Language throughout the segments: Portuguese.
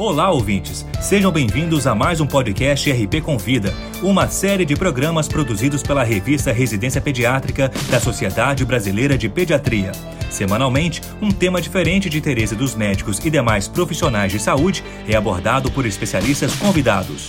Olá, ouvintes! Sejam bem-vindos a mais um podcast RP Convida, uma série de programas produzidos pela revista Residência Pediátrica da Sociedade Brasileira de Pediatria. Semanalmente, um tema diferente de interesse dos médicos e demais profissionais de saúde é abordado por especialistas convidados.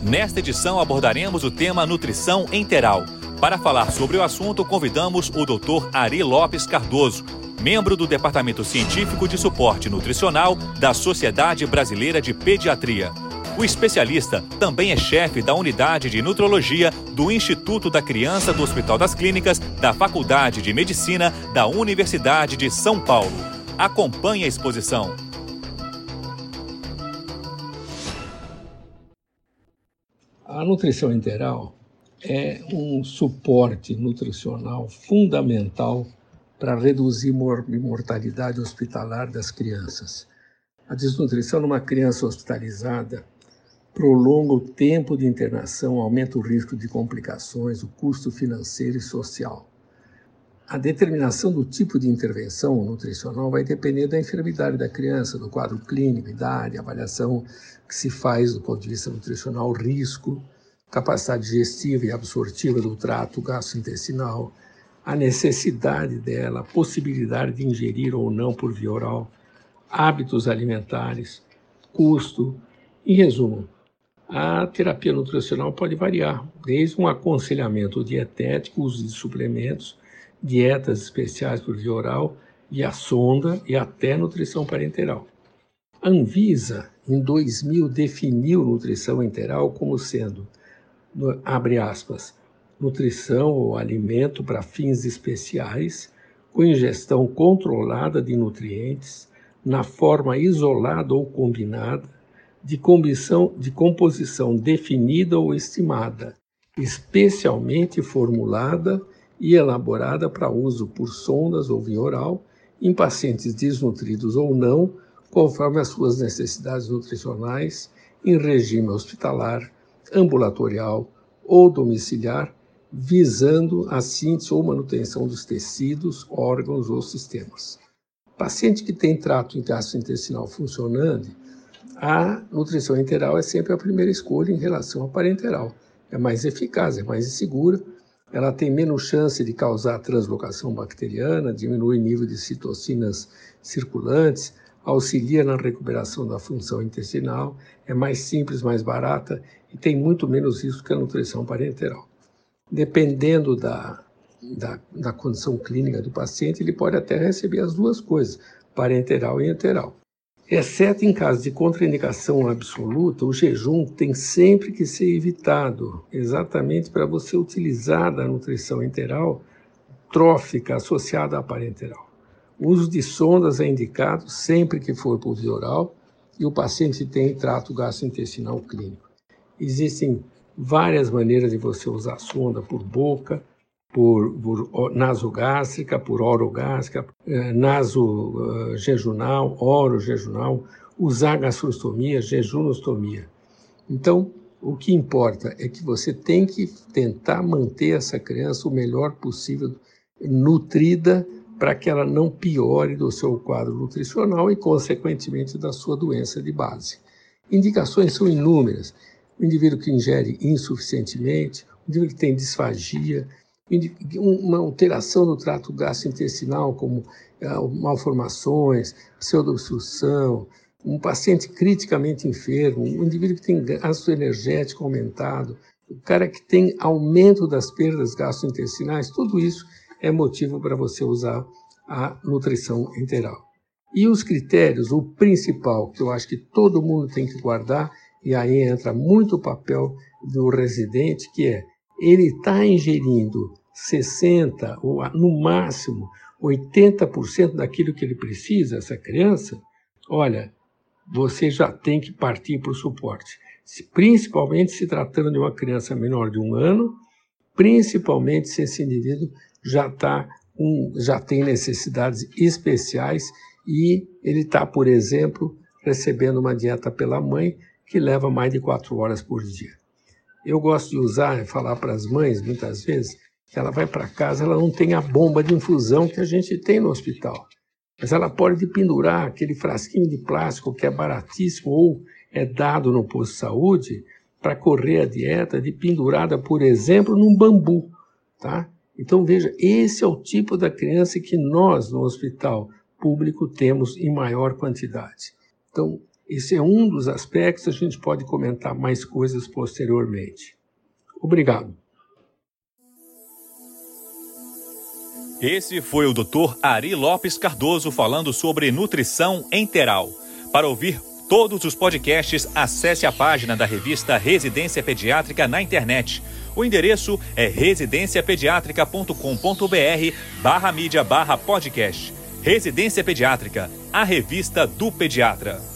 Nesta edição abordaremos o tema nutrição enteral. Para falar sobre o assunto, convidamos o Dr. Ari Lopes Cardoso, membro do Departamento Científico de Suporte Nutricional da Sociedade Brasileira de Pediatria. O especialista também é chefe da unidade de nutrologia do Instituto da Criança do Hospital das Clínicas da Faculdade de Medicina da Universidade de São Paulo. Acompanhe a exposição. A nutrição integral é um suporte nutricional fundamental para reduzir a mortalidade hospitalar das crianças. A desnutrição numa criança hospitalizada prolonga o tempo de internação, aumenta o risco de complicações, o custo financeiro e social. A determinação do tipo de intervenção nutricional vai depender da enfermidade da criança, do quadro clínico, idade, avaliação que se faz do ponto de vista nutricional, risco, capacidade digestiva e absortiva do trato gastrointestinal, a necessidade dela, a possibilidade de ingerir ou não por via oral, hábitos alimentares, custo. Em resumo, a terapia nutricional pode variar, desde um aconselhamento dietético, uso de suplementos, dietas especiais por via oral, e a sonda e até nutrição parenteral. A Anvisa, em 2000, definiu nutrição enteral como sendo, abre aspas, nutrição ou alimento para fins especiais, com ingestão controlada de nutrientes, na forma isolada ou combinada, de, composição, de composição definida ou estimada, especialmente formulada e elaborada para uso por sondas ou via oral em pacientes desnutridos ou não, conforme as suas necessidades nutricionais, em regime hospitalar, ambulatorial ou domiciliar, visando a síntese ou manutenção dos tecidos, órgãos ou sistemas. Paciente que tem trato gastrointestinal funcionando, a nutrição enteral é sempre a primeira escolha em relação à parenteral. É mais eficaz, é mais segura, ela tem menos chance de causar translocação bacteriana, diminui o nível de citocinas circulantes, auxilia na recuperação da função intestinal, é mais simples, mais barata e tem muito menos risco que a nutrição parenteral dependendo da, da, da, condição clínica do paciente, ele pode até receber as duas coisas, parenteral e enteral. Exceto em caso de contraindicação absoluta, o jejum tem sempre que ser evitado, exatamente para você utilizar da nutrição enteral trófica associada à parenteral. O uso de sondas é indicado sempre que for por via oral e o paciente tem trato gastrointestinal clínico. Existem várias maneiras de você usar sonda por boca, por, por nasogástrica, por orogástrica, eh, nasojejunal, orojejunal, usar gastrostomia, jejunostomia. Então, o que importa é que você tem que tentar manter essa criança o melhor possível nutrida para que ela não piore do seu quadro nutricional e, consequentemente, da sua doença de base. Indicações são inúmeras o indivíduo que ingere insuficientemente, o indivíduo que tem disfagia, uma alteração no trato gastrointestinal, como uh, malformações, pseudoobstrução, um paciente criticamente enfermo, um indivíduo que tem gasto energético aumentado, o cara que tem aumento das perdas gastrointestinais, tudo isso é motivo para você usar a nutrição enteral. E os critérios, o principal que eu acho que todo mundo tem que guardar e aí entra muito o papel do residente, que é ele está ingerindo 60% ou no máximo 80% daquilo que ele precisa, essa criança, olha, você já tem que partir para o suporte. Principalmente se tratando de uma criança menor de um ano, principalmente se esse indivíduo já, tá um, já tem necessidades especiais e ele está, por exemplo, recebendo uma dieta pela mãe que leva mais de quatro horas por dia. Eu gosto de usar e falar para as mães, muitas vezes, que ela vai para casa, ela não tem a bomba de infusão que a gente tem no hospital. mas ela pode pendurar aquele frasquinho de plástico que é baratíssimo ou é dado no posto de saúde para correr a dieta de pendurada, por exemplo, num bambu, tá? Então veja, esse é o tipo da criança que nós no hospital público temos em maior quantidade. Então, esse é um dos aspectos, a gente pode comentar mais coisas posteriormente. Obrigado. Esse foi o Dr. Ari Lopes Cardoso falando sobre nutrição enteral. Para ouvir todos os podcasts, acesse a página da revista Residência Pediátrica na internet. O endereço é residenciapediatrica.com.br barra mídia barra podcast. Residência Pediátrica, a revista do pediatra.